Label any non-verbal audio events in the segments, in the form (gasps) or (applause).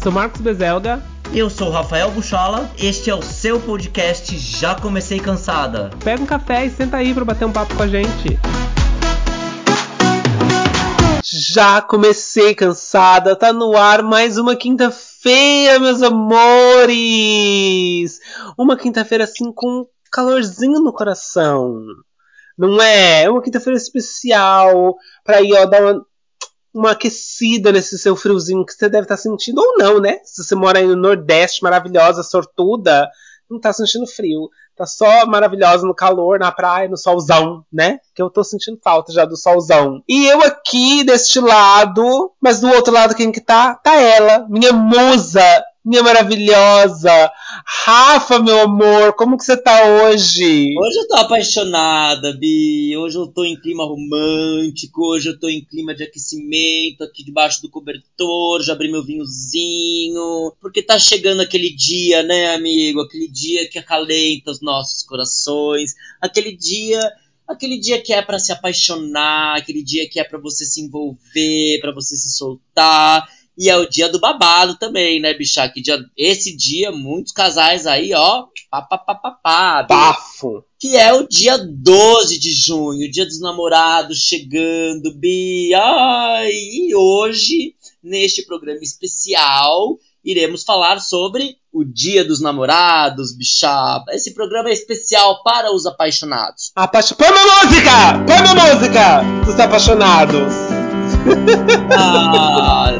Eu sou Marcos Bezelga. Eu sou o Rafael Buchola. Este é o seu podcast Já Comecei Cansada. Pega um café e senta aí para bater um papo com a gente. Já comecei cansada, tá no ar mais uma quinta-feira, meus amores! Uma quinta-feira assim com um calorzinho no coração. Não é? É uma quinta-feira especial pra ir, ó, dar uma, uma aquecida nesse seu friozinho que você deve estar sentindo, ou não, né? Se você mora aí no Nordeste, maravilhosa, sortuda, não tá sentindo frio. Tá só maravilhosa no calor, na praia, no solzão, né? Que eu tô sentindo falta já do solzão. E eu aqui deste lado, mas do outro lado quem que tá? Tá ela, minha musa, minha maravilhosa. Rafa, meu amor, como que você tá hoje? Hoje eu tô apaixonada, Bi. Hoje eu tô em clima romântico, hoje eu tô em clima de aquecimento, aqui debaixo do cobertor, já abri meu vinhozinho. Porque tá chegando aquele dia, né, amigo? Aquele dia que acalenta os nossos corações. Aquele dia aquele dia que é para se apaixonar, aquele dia que é para você se envolver, para você se soltar. E é o dia do babado também, né, bicha? Que dia, esse dia, muitos casais aí, ó, papapá, bafo. Que é o dia 12 de junho, dia dos namorados chegando, bi. Ai, e hoje, neste programa especial, iremos falar sobre o Dia dos Namorados, bicha. Esse programa é especial para os apaixonados. Apaixo... Põe uma música! Põe uma música dos apaixonados! Ah,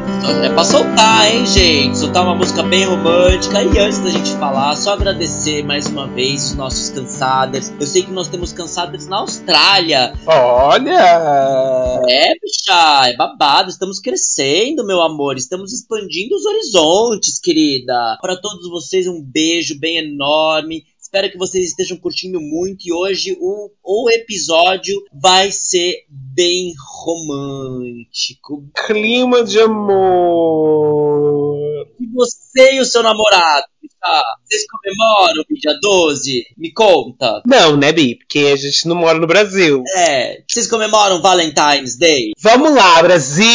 é pra soltar, hein, gente? Soltar uma música bem romântica. E antes da gente falar, só agradecer mais uma vez os nossos cansadas. Eu sei que nós temos cansadas na Austrália. Olha! É, bicha, é babado. Estamos crescendo, meu amor. Estamos expandindo os horizontes, querida. Para todos vocês, um beijo bem enorme. Espero que vocês estejam curtindo muito e hoje o, o episódio vai ser bem romântico. Clima de amor. E você e o seu namorado vocês comemoram o dia 12? Me conta. Não, né, Bi? Porque a gente não mora no Brasil. É. Vocês comemoram Valentine's Day? Vamos lá, Brasil!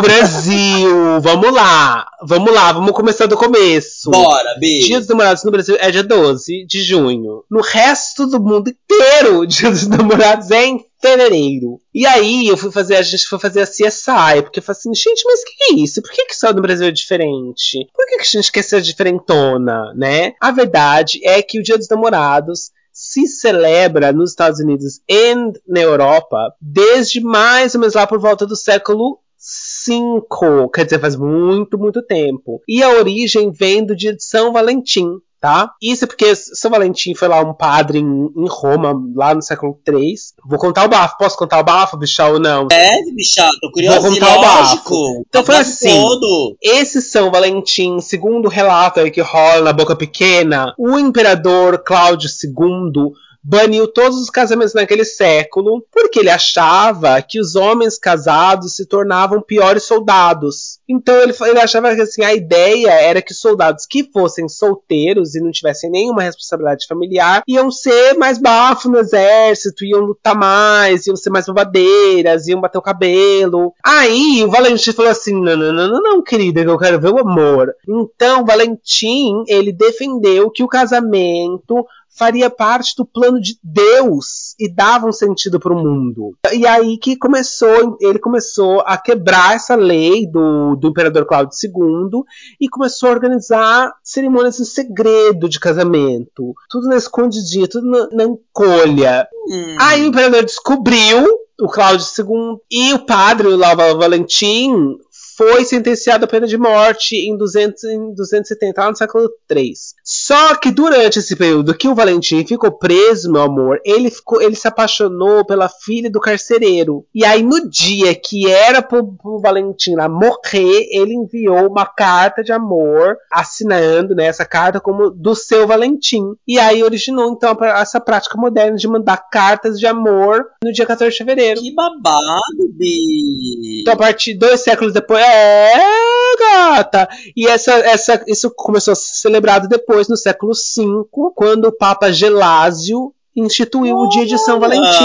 Brasil! (laughs) vamos lá! Vamos lá, vamos começar do começo. Bora, Bi! Dia dos Namorados no Brasil é dia 12 de junho. No resto do mundo inteiro, (laughs) Dia dos Namorados é em fevereiro. E aí eu fui fazer, a gente foi fazer a CSI, porque eu falei assim, gente, mas que, é isso? Por que, que só no Brasil é diferente? Por que, que a gente quer ser diferentona, né? A verdade é que o Dia dos Namorados se celebra nos Estados Unidos e na Europa desde mais ou menos lá por volta do século 5, quer dizer, faz muito, muito tempo. E a origem vem do dia de São Valentim, tá? Isso é porque São Valentim foi lá um padre em, em Roma, lá no século III. Vou contar o bafo. Posso contar o bafo, bichar ou não? É, bichar, tô curioso. Vou contar o bafo. Então foi assim, todo. esse São Valentim, segundo o relato aí que rola na Boca Pequena, o imperador Cláudio II baniu todos os casamentos naquele século, porque ele achava que os homens casados se tornavam piores soldados. Então ele, ele achava que assim, a ideia era que soldados que fossem solteiros e não tivessem nenhuma responsabilidade familiar iam ser mais bafo no exército, iam lutar mais, iam ser mais babadeiras, iam bater o cabelo. Aí o Valentim falou assim: não, não, não, não, não querida, eu quero ver o amor. Então Valentim ele defendeu que o casamento faria parte do plano de Deus e dava um sentido para o mundo. E aí que começou, ele começou a quebrar essa lei do, do imperador Cláudio II e começou a organizar cerimônias em segredo de casamento, tudo na escondidinha, tudo na, na encolha. Hum. Aí o imperador descobriu o Cláudio II e o padre, o Lava Valentim, foi sentenciado à pena de morte em, 200, em 270, lá no século III. Só que durante esse período que o Valentim ficou preso, meu amor, ele, ficou, ele se apaixonou pela filha do carcereiro. E aí, no dia que era pro, pro Valentim lá morrer, ele enviou uma carta de amor, assinando né, essa carta como do seu Valentim. E aí originou, então, essa prática moderna de mandar cartas de amor no dia 14 de fevereiro. Que babado, Bi! Então, a partir de dois séculos depois, é, gata! E essa, essa, isso começou a ser celebrado depois, no século V, quando o Papa Gelásio instituiu o dia de São Valentim.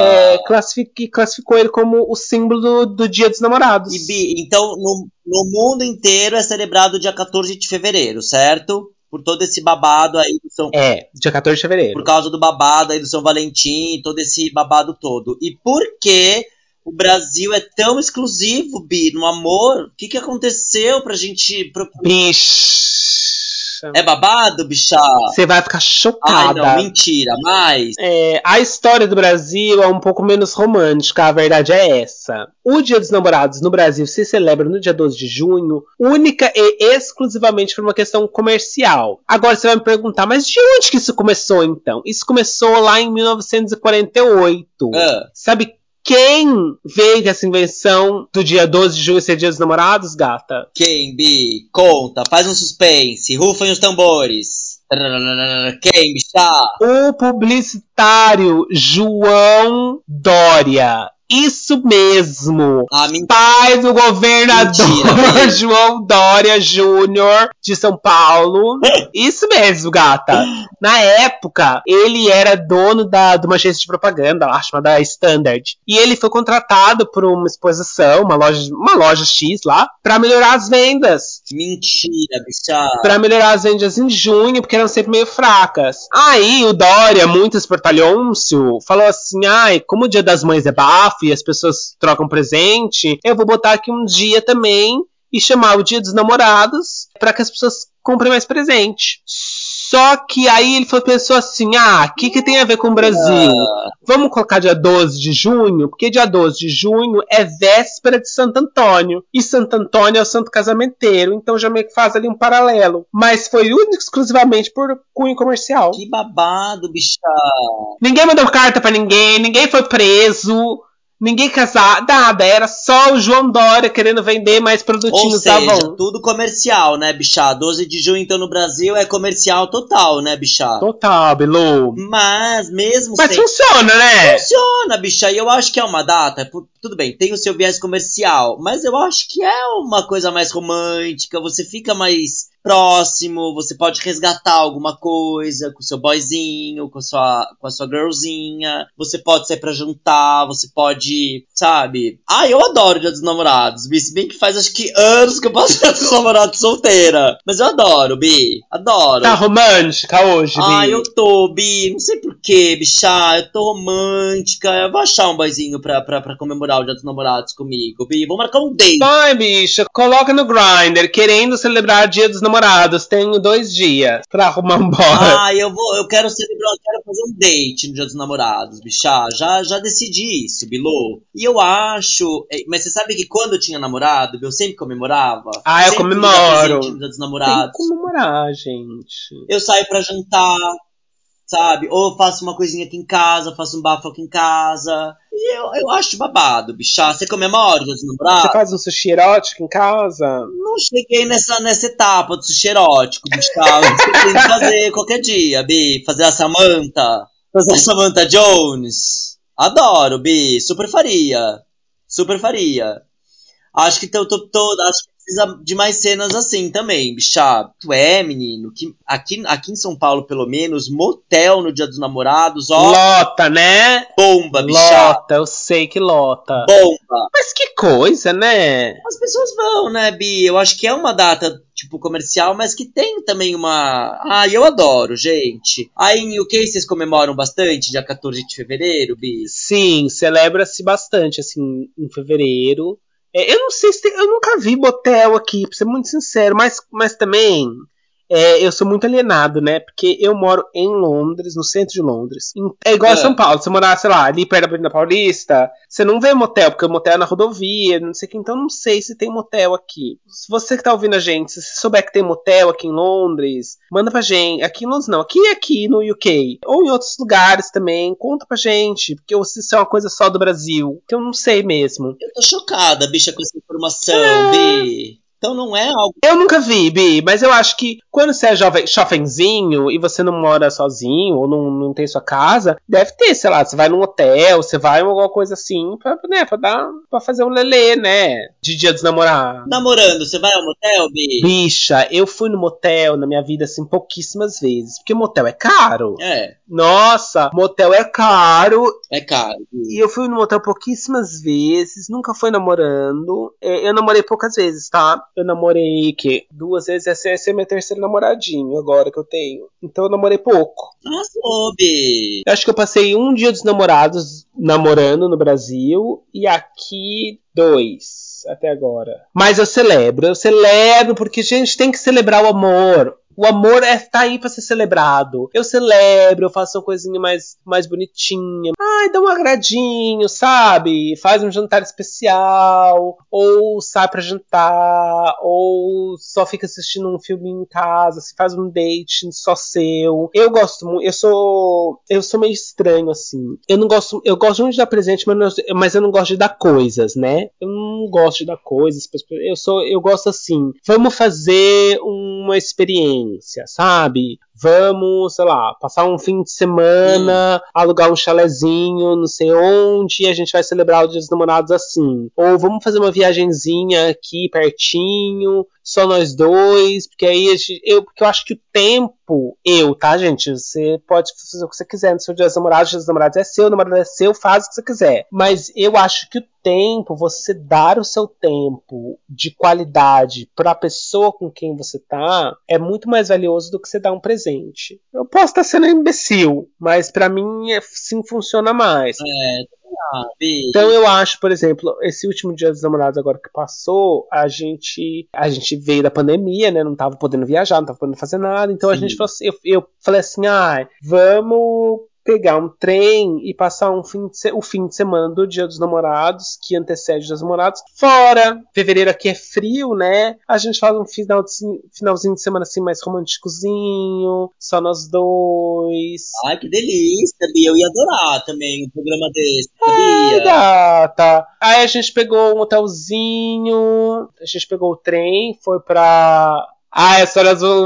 É, classific, classificou ele como o símbolo do, do Dia dos Namorados. E, Bi, então, no, no mundo inteiro é celebrado dia 14 de fevereiro, certo? Por todo esse babado aí do São É, dia 14 de fevereiro. Por causa do babado aí do São Valentim, todo esse babado todo. E por que o Brasil é tão exclusivo, Bi, no amor? O que, que aconteceu pra gente. Bicho. É babado, bicha? Você vai ficar chocada. Ai, não, mentira, mas. É, a história do Brasil é um pouco menos romântica, a verdade é essa. O Dia dos Namorados no Brasil se celebra no dia 12 de junho, única e exclusivamente por uma questão comercial. Agora você vai me perguntar, mas de onde que isso começou então? Isso começou lá em 1948. Ah. Sabe quem veio essa invenção do dia 12 de junho ser dia dos namorados, gata? Quem, Bi? Conta, faz um suspense, rufem os tambores. Quem, bicha? O publicitário João Dória. Isso mesmo. Ah. Pai do governador Mentira, (laughs) João Dória Júnior de São Paulo. (laughs) Isso mesmo, gata. Na época, ele era dono da, de uma agência de propaganda, lá, chamada Standard. E ele foi contratado por uma exposição, uma loja, uma loja X lá, pra melhorar as vendas. Mentira, bicha. Pra melhorar as vendas em junho, porque eram sempre meio fracas. Aí o Dória, muito espertalhôncio, falou assim: ai, como o dia das mães é bafo e as pessoas trocam presente, eu vou botar aqui um dia também e chamar o dia dos namorados para que as pessoas comprem mais presente. Só que aí ele foi, pensou assim: ah, o que, que tem a ver com o Brasil? Vamos colocar dia 12 de junho, porque dia 12 de junho é véspera de Santo Antônio. E Santo Antônio é o santo casamenteiro, então já meio que faz ali um paralelo. Mas foi único exclusivamente por cunho comercial. Que babado, bicha. Ninguém mandou carta pra ninguém, ninguém foi preso. Ninguém casar, nada, era só o João Dória querendo vender mais Ou produtinhos seja, Avon. tudo comercial, né, bicha? 12 de junho, então, no Brasil é comercial total, né, bicha? Total, Bilu. Mas, mesmo Mas sem... funciona, né? Funciona, bicha. E eu acho que é uma data. Tudo bem, tem o seu viés comercial. Mas eu acho que é uma coisa mais romântica. Você fica mais próximo. Você pode resgatar alguma coisa com seu boyzinho, com a sua, com a sua girlzinha. Você pode sair pra jantar. Você pode, sabe? Ah, eu adoro Dia dos Namorados, Bi. Se bem que faz acho que anos que eu passo (laughs) Dia dos Namorados solteira. Mas eu adoro, Bi. Adoro. Tá romântica hoje, Ah, Bi? eu tô, Bi. Não sei porquê, bicha. Eu tô romântica. Eu vou achar um boyzinho pra, pra, pra comemorar o Dia dos Namorados comigo, Bi. Vou marcar um date. Vai, bicha, coloca no Grindr, querendo celebrar Dia dos Namorados. Tenho dois dias pra arrumar um boy. Ah, eu vou, eu quero celebrar, eu quero fazer um date no Dia dos Namorados, bicha. Já, já decidi isso, Bilu. E eu acho. eh, Mas você sabe que quando eu tinha namorado, eu sempre comemorava. Ah, eu comemoro. no Dia dos Tem Namorados. que comemorar, gente. Eu saio pra jantar, sabe? Ou faço uma coisinha aqui em casa, faço um bafo aqui em casa. E eu, eu acho babado, bicha. Você comemora Dia dos Você Namorados? faz um sushi erótico em casa? Não cheguei nessa, nessa etapa do sushi erótico. Você tem que fazer qualquer dia, Bi. Fazer a Samantha. Fazer a Samantha Jones. Adoro, Bi. Super faria. Super faria. Acho que tô, tô, tô- acho que precisa de mais cenas assim também, bicha. Tu é, menino, que aqui, aqui em São Paulo, pelo menos, motel no Dia dos Namorados, ó, Lota, né? bomba, bicha. Lota, eu sei que lota. Bomba. Mas que coisa, né? As pessoas vão, né, Bi? Eu acho que é uma data, tipo, comercial, mas que tem também uma. Ah, eu adoro, gente. Aí em UK vocês comemoram bastante, dia 14 de fevereiro, Bi? Sim, celebra-se bastante, assim, em fevereiro. É, eu não sei se tem, eu nunca vi motel aqui, pra ser muito sincero, mas, mas também é, eu sou muito alienado, né? Porque eu moro em Londres, no centro de Londres. É igual a É. São Paulo, você morar, sei lá, ali perto da Avenida Paulista, você não vê motel, porque o motel é na rodovia, não sei o que, então não sei se tem motel aqui. Se você que tá ouvindo a gente, se você souber que tem motel aqui em Londres, manda pra gente. Aqui em Londres não, aqui aqui no UK. Ou em outros lugares também, conta pra gente, porque ou se isso é uma coisa só do Brasil, que eu não sei mesmo. Eu tô chocada, bicha, com essa informação, É. Bi. Então não é algo. Eu nunca vi, Bi, mas eu acho que quando você é jovem, chofenzinho e você não mora sozinho ou não, não tem sua casa, deve ter, sei lá, você vai num hotel, você vai em alguma coisa assim pra, né, pra, dar, pra fazer um lelê, né? De dia dos namorados. Namorando, você vai ao motel, Bi? Bicha, eu fui no motel na minha vida, assim, pouquíssimas vezes. Porque motel é caro. É. Nossa, motel é caro. É caro. E eu fui no motel pouquíssimas vezes, nunca fui namorando. É, eu namorei poucas vezes, tá? Eu namorei que duas vezes, essa, esse é meu terceiro namoradinho agora que eu tenho. Então eu namorei pouco. Ah, soube. Eu acho que eu passei um dia dos namorados namorando no Brasil e aqui dois até agora. Mas eu celebro, eu celebro porque a gente tem que celebrar o amor. O amor é tá aí para ser celebrado. Eu celebro, eu faço uma coisinha mais, mais bonitinha. Ai, dá um agradinho, sabe? Faz um jantar especial, ou sai para jantar, ou só fica assistindo um filme em casa, se faz um date só seu. Eu gosto muito, eu sou eu sou meio estranho assim. Eu não gosto, eu gosto muito de dar presente, mas, não, mas eu não gosto de dar coisas, né? Eu não gosto de dar coisas, eu sou eu gosto assim. Vamos fazer uma experiência sabe? Vamos, sei lá, passar um fim de semana, hum. alugar um chalezinho, não sei onde, e a gente vai celebrar o Dia dos Namorados assim. Ou vamos fazer uma viagenzinha aqui pertinho, só nós dois, porque aí gente, eu, porque eu acho que o tempo, eu, tá, gente? Você pode fazer o que você quiser no seu dia dos namorados, o dia dos namorados é seu, o namorado é seu, faz o que você quiser. Mas eu acho que o tempo, você dar o seu tempo de qualidade para a pessoa com quem você tá, é muito mais valioso do que você dar um presente. Eu posso estar sendo imbecil, mas para mim é, sim funciona mais. É, então eu acho, por exemplo, esse último dia dos namorados agora que passou, a gente a gente veio da pandemia, né? Não tava podendo viajar, não tava podendo fazer nada. Então Sim. a gente falou assim, eu, eu falei assim, ah, vamos pegar um trem e passar um fim de, o fim de semana do Dia dos Namorados, que antecede os Namorados, fora. Fevereiro aqui é frio, né? A gente faz um final de, finalzinho de semana assim mais românticozinho, só nós dois. Ai, que delícia, Bia. Eu ia adorar também um programa desse, sabia? gata. Aí a gente pegou um hotelzinho, a gente pegou o trem, foi pra ah,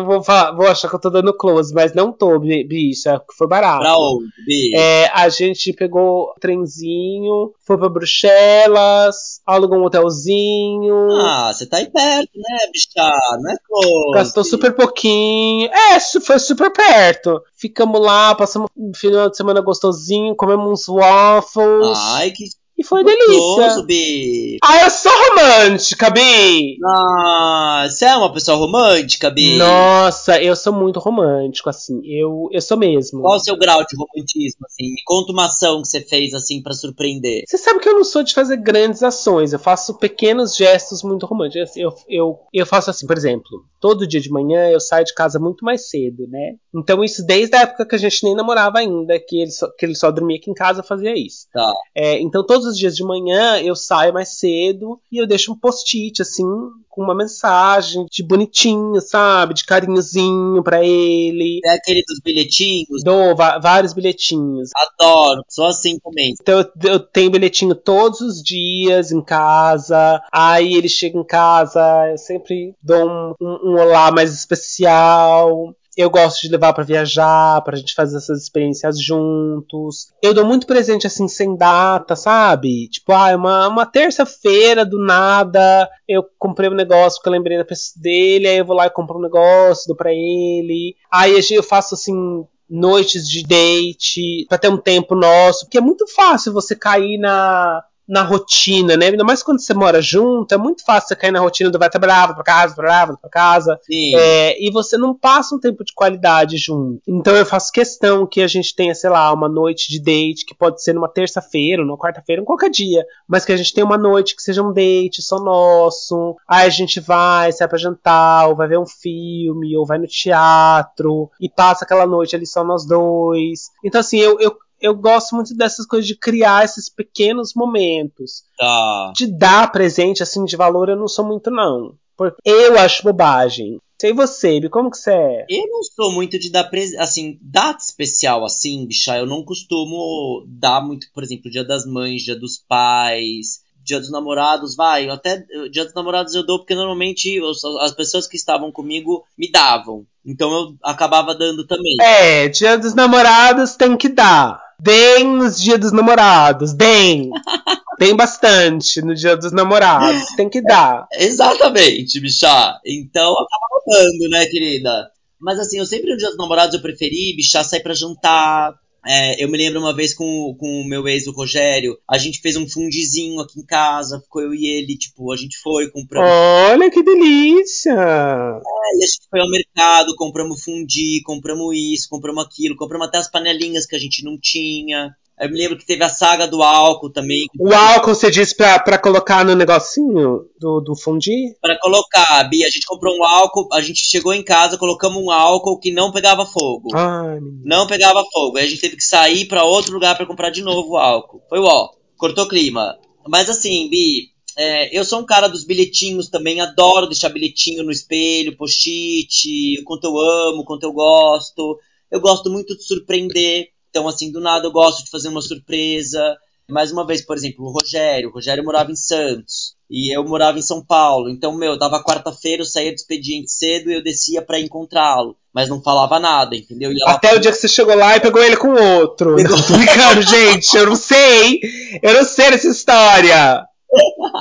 vou, falar, vou achar que eu tô dando close, mas não tô, bicha, foi barato. Pra onde, bicha? É, a gente pegou o trenzinho, foi pra Bruxelas, alugou um hotelzinho. Ah, você tá aí perto, né, bicha? Não é close. Gastou super pouquinho. É, foi super perto. Ficamos lá, passamos um final de semana gostosinho, comemos uns waffles. Ai, que e foi delícia. Bi. Ah, eu sou romântica, Bi! Ah, você é uma pessoa romântica, Bi? Nossa, eu sou muito romântico, assim. Eu, eu sou mesmo. Qual o seu grau de romantismo, assim? Me conta uma ação que você fez, assim, para surpreender. Você sabe que eu não sou de fazer grandes ações. Eu faço pequenos gestos muito românticos. Eu, eu, eu faço assim, por exemplo, todo dia de manhã eu saio de casa muito mais cedo, né? Então isso desde a época que a gente nem namorava ainda, que ele só, que ele só dormia aqui em casa, eu fazia isso. Tá. É, então todos os dias de manhã eu saio mais cedo e eu deixo um post-it, assim, com uma mensagem de bonitinho, sabe? De carinhozinho para ele. É aquele dos bilhetinhos? Dou vários bilhetinhos. Adoro, só assim também. Então eu, eu tenho bilhetinho todos os dias em casa. Aí ele chega em casa, eu sempre dou um, um, um olá mais especial. Eu gosto de levar para viajar, pra gente fazer essas experiências juntos. Eu dou muito presente assim, sem data, sabe? Tipo, ah, uma, uma terça-feira do nada, eu comprei um negócio porque eu lembrei da pessoa dele, aí eu vou lá e compro um negócio, dou pra ele. Aí eu faço assim, noites de date, pra ter um tempo nosso, porque é muito fácil você cair na na rotina, né? Ainda mais quando você mora junto, é muito fácil você cair na rotina do vai trabalhar, vai pra casa, trabalhar, vai pra casa. É, e você não passa um tempo de qualidade junto. Então eu faço questão que a gente tenha, sei lá, uma noite de date, que pode ser numa terça-feira, numa quarta-feira, em qualquer dia. Mas que a gente tenha uma noite que seja um date só nosso. Aí a gente vai, sai pra jantar, ou vai ver um filme, ou vai no teatro, e passa aquela noite ali só nós dois. Então, assim, eu, eu eu gosto muito dessas coisas de criar esses pequenos momentos. Tá. De dar presente, assim, de valor, eu não sou muito, não. Porque eu acho bobagem. Sei você, como que você é? Eu não sou muito de dar presente, assim, data especial, assim, bicha, eu não costumo dar muito, por exemplo, dia das mães, dia dos pais, Dia dos Namorados, vai, até Dia dos Namorados eu dou porque normalmente as pessoas que estavam comigo me davam. Então eu acabava dando também. É, Dia dos Namorados tem que dar. Deem nos Dia dos Namorados, deem. (laughs) Tem bastante no Dia dos Namorados, tem que dar. Exatamente, bichá. Então acaba dando, né, querida? Mas assim, eu sempre no Dia dos Namorados eu preferi, bichá, sair pra jantar, é, eu me lembro uma vez com, com o meu ex, o Rogério, a gente fez um fundizinho aqui em casa, ficou eu e ele, tipo, a gente foi, compramos. Olha que delícia! É, a gente foi ao mercado, compramos fundi, compramos isso, compramos aquilo, compramos até as panelinhas que a gente não tinha. Eu me lembro que teve a saga do álcool também. O álcool você disse pra, pra colocar no negocinho do, do fundi? Pra colocar, Bia. A gente comprou um álcool, a gente chegou em casa, colocamos um álcool que não pegava fogo. Ai, não pegava fogo. Aí a gente teve que sair pra outro lugar para comprar de novo o álcool. Foi ó, cortou clima. Mas assim, Bi, é, eu sou um cara dos bilhetinhos também, adoro deixar bilhetinho no espelho, post-it, o quanto eu amo, o quanto eu gosto. Eu gosto muito de surpreender. Então, assim, do nada eu gosto de fazer uma surpresa. Mais uma vez, por exemplo, o Rogério. O Rogério morava em Santos e eu morava em São Paulo. Então, meu, dava quarta-feira, eu saía do expediente cedo e eu descia para encontrá-lo. Mas não falava nada, entendeu? Até o dia que você chegou lá e pegou ele com outro. (laughs) Pegou... Não, tô brincando, gente. Eu não sei. Eu não sei dessa história.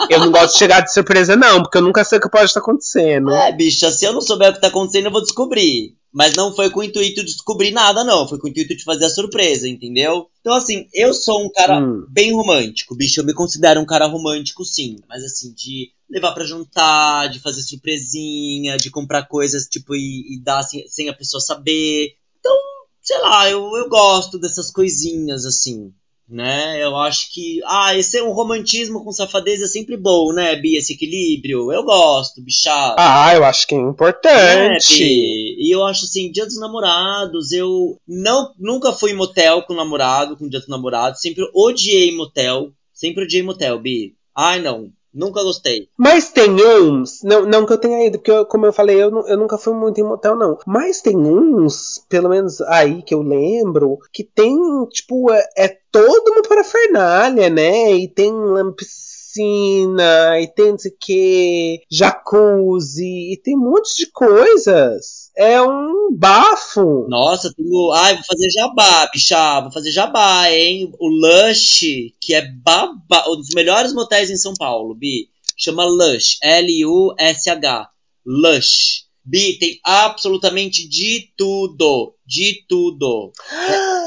Eu não gosto de chegar de surpresa, não, porque eu nunca sei o que pode estar acontecendo. É, bicha, se eu não souber o que tá acontecendo, eu vou descobrir. Mas não foi com o intuito de descobrir nada, não. Foi com o intuito de fazer a surpresa, entendeu? Então, assim, eu sou um cara hum. bem romântico, bicho. Eu me considero um cara romântico, sim. Mas, assim, de levar para jantar, de fazer surpresinha, de comprar coisas, tipo, e, e dar sem, sem a pessoa saber. Então, sei lá, eu, eu gosto dessas coisinhas, assim né? Eu acho que, ah, esse é um romantismo com safadeza é sempre bom, né, Bia, esse equilíbrio. Eu gosto, bichado. Ah, eu acho que é importante. É, e eu acho assim, Dia dos Namorados, eu não nunca fui em motel com namorado, com Dia dos Namorados, sempre odiei motel, sempre odiei motel, Bi. Ai, não. Nunca gostei. Mas tem uns, não, não que eu tenha ido, porque eu, como eu falei, eu, eu nunca fui muito em motel, não. Mas tem uns, pelo menos aí que eu lembro, que tem, tipo, é, é toda uma parafernália, né? E tem piscina, e tem não sei o que, jacuzzi, e tem um monte de coisas. É um bafo. Nossa, tenho. Ai, vou fazer jabá, bicha. Vou fazer jabá, hein? O Lush, que é baba... um dos melhores motéis em São Paulo, Bi. Chama Lush. L-U-S-H. Lush. Bi, tem absolutamente de tudo. De tudo. (gasps)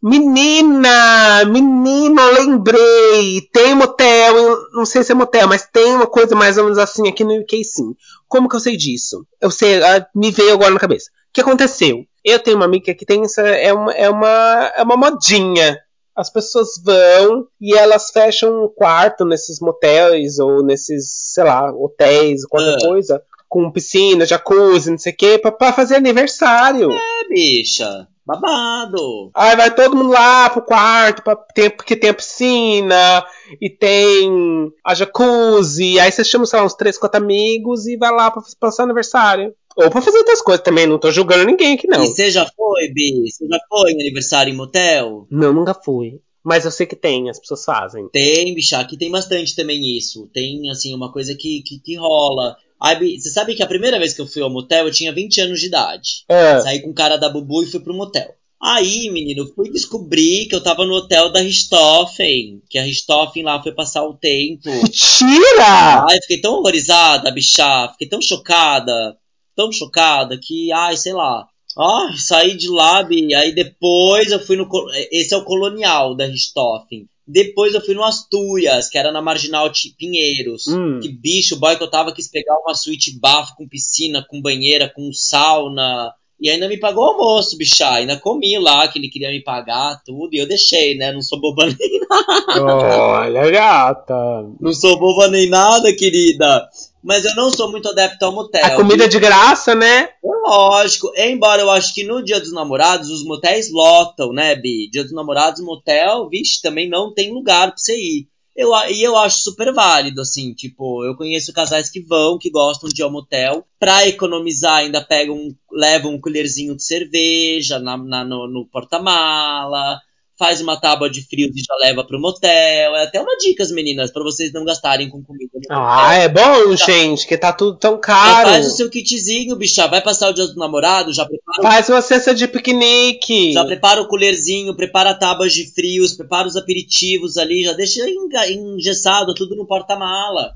Menina, menina, lembrei. Tem motel, não sei se é motel, mas tem uma coisa mais ou menos assim aqui no UK sim. Como que eu sei disso? Eu sei, ah, me veio agora na cabeça. O que aconteceu? Eu tenho uma amiga que tem essa, é uma, é uma, é uma modinha. As pessoas vão e elas fecham um quarto nesses motéis ou nesses, sei lá, hotéis, qualquer uh. coisa, com piscina, jacuzzi, não sei o quê, pra, pra fazer aniversário. É, bicha. Babado! Aí vai todo mundo lá pro quarto, pra, tem, porque tem a piscina, e tem a jacuzzi, aí você chama, sei lá, uns 3, 4 amigos e vai lá pra passar aniversário. Ou pra fazer outras coisas também, não tô julgando ninguém aqui não. E você já foi, Bi? Você já foi em aniversário em motel? Não, nunca fui. Mas eu sei que tem, as pessoas fazem. Tem, bicha, aqui tem bastante também isso. Tem, assim, uma coisa que, que, que rola. Aí, você sabe que a primeira vez que eu fui ao motel, eu tinha 20 anos de idade. É. Saí com o cara da Bubu e fui pro motel. Aí, menino, eu fui descobrir que eu tava no hotel da Richthofen. Que a Richthofen lá foi passar o tempo. Mentira! Ai, fiquei tão horrorizada, bichá. Fiquei tão chocada. Tão chocada que, ai, sei lá. Ai, saí de lá, e aí depois eu fui no. Esse é o colonial da Richthofen. Depois eu fui no Asturias, que era na Marginal Pinheiros. Hum. Que bicho, o boy que eu tava quis pegar uma suíte bafo com piscina, com banheira, com sauna. E ainda me pagou o almoço, bichá. Ainda comi lá, que ele queria me pagar, tudo. E eu deixei, né? Não sou boba (laughs) nem nada. Olha, gata. Não sou boba nem nada, querida. Mas eu não sou muito adepto ao motel. A comida é de graça, né? É lógico. Embora eu acho que no Dia dos Namorados os motéis lotam, né, Bi? Dia dos Namorados, motel, vixe, também não tem lugar pra você ir. Eu, e eu acho super válido, assim, tipo, eu conheço casais que vão, que gostam de ir ao motel, pra economizar ainda pegam, levam um colherzinho de cerveja na, na no, no porta-mala, faz uma tábua de frios e já leva pro motel. É até uma dica, meninas, para vocês não gastarem com comida. ah, é bom, já, gente, que tá tudo tão caro. faz o seu kitzinho, bicha. Vai passar o dia do namorado, já prepara. Faz uma cesta de piquenique. Já prepara o colherzinho, prepara tábuas de frios, prepara os aperitivos ali, já deixa engessado tudo no porta-mala.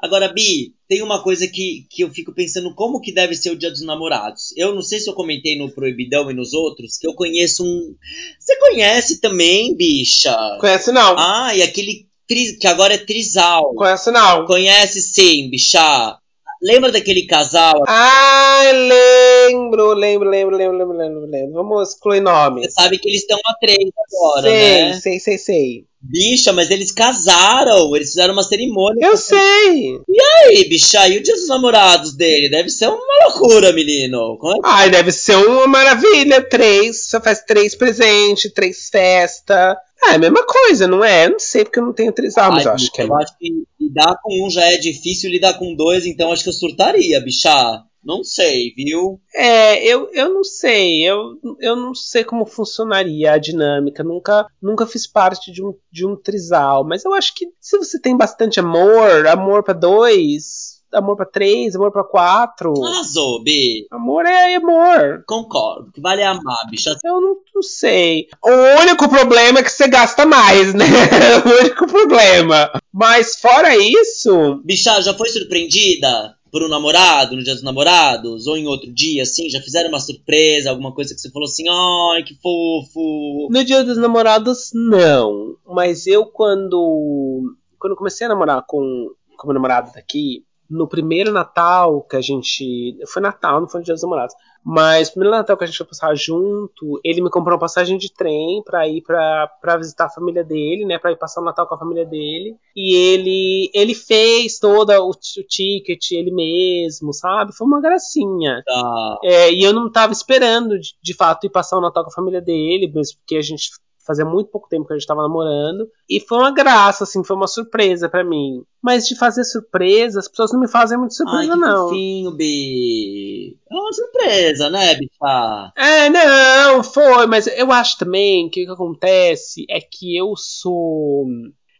Agora, Bi, tem uma coisa que, que eu fico pensando como que deve ser o Dia dos Namorados. Eu não sei se eu comentei no Proibidão e nos outros, que eu conheço um. Você conhece também, bicha? Conhece não. Ah, e aquele tri... que agora é Trisal. Conhece não. Conhece sim, bicha. Lembra daquele casal? Ah, lembro, lembro, lembro, lembro, lembro, lembro, lembro. Vamos excluir nomes. Você sabe que eles estão a três agora, sei, né? Sei, sei, sei. Bicha, mas eles casaram, eles fizeram uma cerimônia. Eu sei. E aí, bicha, e o dia dos namorados dele? Deve ser uma loucura, menino. É. Ai, deve ser uma maravilha. Três, você faz três presentes, três festas. É a mesma coisa, não é? Eu não sei porque eu não tenho três almas, eu acho que é. Eu acho que lidar com um já é difícil, lidar com dois, então acho que eu surtaria, bicha. Não sei, viu? É, eu, eu não sei. Eu, eu não sei como funcionaria a dinâmica. Nunca, nunca fiz parte de um, de um trisal. Mas eu acho que se você tem bastante amor, amor para dois, amor para três, amor para quatro. Arrasou, B. Amor é amor. Concordo. Que vale amar, bicha. Eu não, não sei. O único problema é que você gasta mais, né? (laughs) o único problema. Mas fora isso. Bicha, já foi surpreendida? Por um namorado, no dia dos namorados, ou em outro dia, assim, já fizeram uma surpresa, alguma coisa que você falou assim, ai, que fofo. No dia dos namorados, não. Mas eu, quando. Quando comecei a namorar com, com meu namorado daqui, no primeiro Natal que a gente. Foi Natal, não foi no dia dos namorados. Mas no primeiro Natal que a gente foi passar junto, ele me comprou uma passagem de trem pra ir pra, pra visitar a família dele, né? Pra ir passar o Natal com a família dele. E ele ele fez todo o, o ticket, ele mesmo, sabe? Foi uma gracinha. Ah. É, e eu não tava esperando, de, de fato, ir passar o Natal com a família dele, mesmo porque a gente fazia muito pouco tempo que a gente tava namorando. E foi uma graça, assim, foi uma surpresa para mim. Mas de fazer surpresa, as pessoas não me fazem muito surpresa, Ai, que não. Fofinho, Bi. É uma surpresa, né, bicha? É, não, foi, mas eu acho também que o que acontece é que eu sou.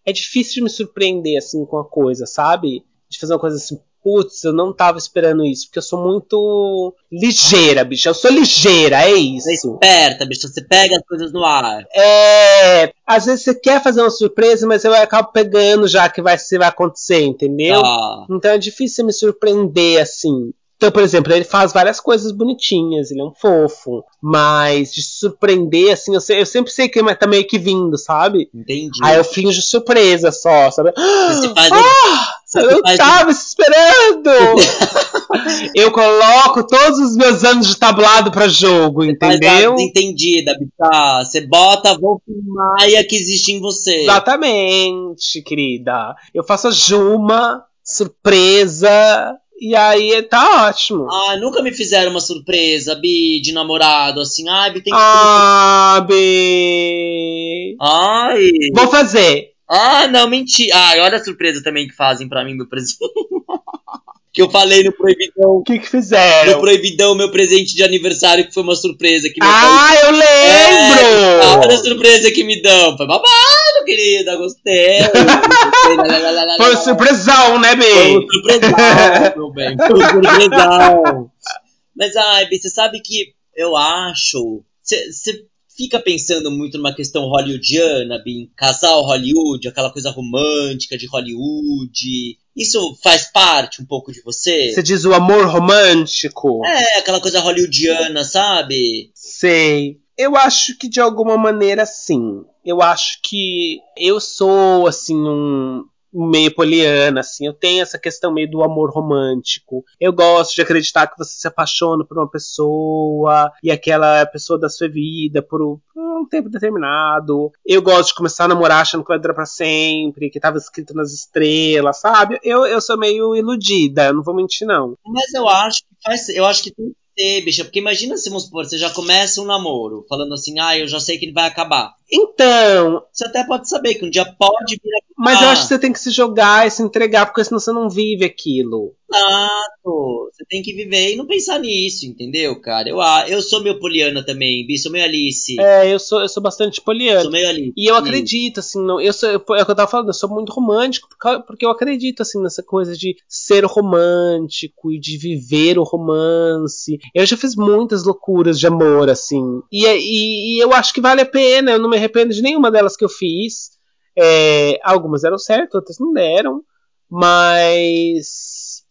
É difícil de me surpreender, assim, com a coisa, sabe? De fazer uma coisa assim, putz, eu não tava esperando isso, porque eu sou muito ligeira, bicha. Eu sou ligeira, é isso. Você é esperta, bicha. Você pega as coisas no ar. É. Às vezes você quer fazer uma surpresa, mas eu acabo pegando já que vai, vai acontecer, entendeu? Ah. Então é difícil me surpreender assim. Então, por exemplo, ele faz várias coisas bonitinhas, ele é um fofo. Mas de surpreender, assim, eu, sei, eu sempre sei que tá meio que vindo, sabe? Entendi. Aí eu finjo surpresa só, sabe? Você faz Ah! Eu faz- tava esperando! (laughs) eu coloco todos os meus anos de tablado pra jogo, entendeu? Mas, entendida, bicha. Você bota a Wolf Maia que existe em você. Exatamente, querida. Eu faço a Juma, surpresa, e aí tá ótimo. Ah, nunca me fizeram uma surpresa, Bi, de namorado, assim. Ai, Bi, tem que Ah, B. Ai. Vou fazer. Ah, não, mentira. Ai, olha a surpresa também que fazem pra mim, meu presente. (laughs) que eu falei no Proibidão. O que que No fizeram? Proibidão, meu presente de aniversário, que foi uma surpresa. Que meu Ah, eu É, olha a lembro! surpresa que me dão. Foi babado, querida. Gostei. (laughs) Foi um surpresão, né, B? Foi um surpresão, (laughs) meu bem. Foi um surpresão. Mas, ai, Bi, você sabe que eu acho. Você fica pensando muito numa questão hollywoodiana, Bi, casal Hollywood, aquela coisa romântica de Hollywood. Isso faz parte um pouco de você? Você diz o amor romântico? É, aquela coisa hollywoodiana, sabe? Sei. Eu acho que de alguma maneira sim. Eu acho que eu sou assim um meio poliana, assim. Eu tenho essa questão meio do amor romântico. Eu gosto de acreditar que você se apaixona por uma pessoa e aquela pessoa da sua vida por um, por um tempo determinado. Eu gosto de começar a namorar achando que vai durar pra sempre, que tava escrito nas estrelas, sabe? Eu, eu sou meio iludida, não vou mentir, não. Mas eu acho que faz. Eu acho que tem ter, bicha. Porque imagina se, vamos supor, você já começa um namoro, falando assim, ah, eu já sei que ele vai acabar. Então, Você até pode saber que um dia pode vir a Mas Ah. eu acho que você tem que se jogar e se entregar, porque senão você não vive aquilo. Exato. Você tem que viver e não pensar nisso, entendeu, cara? Eu, ah, eu sou meio poliana também, Bi, sou meio Alice. É, eu sou, eu sou bastante poliana. Sou meio Alice. E eu acredito, assim, não, eu sou, é o que eu tava falando, eu sou muito romântico, porque eu acredito, assim, nessa coisa de ser romântico e de viver o romance. Eu já fiz muitas loucuras de amor, assim. E, e, e eu acho que vale a pena, eu não me arrependo de nenhuma delas que eu fiz. É, algumas deram certo, outras não deram. Mas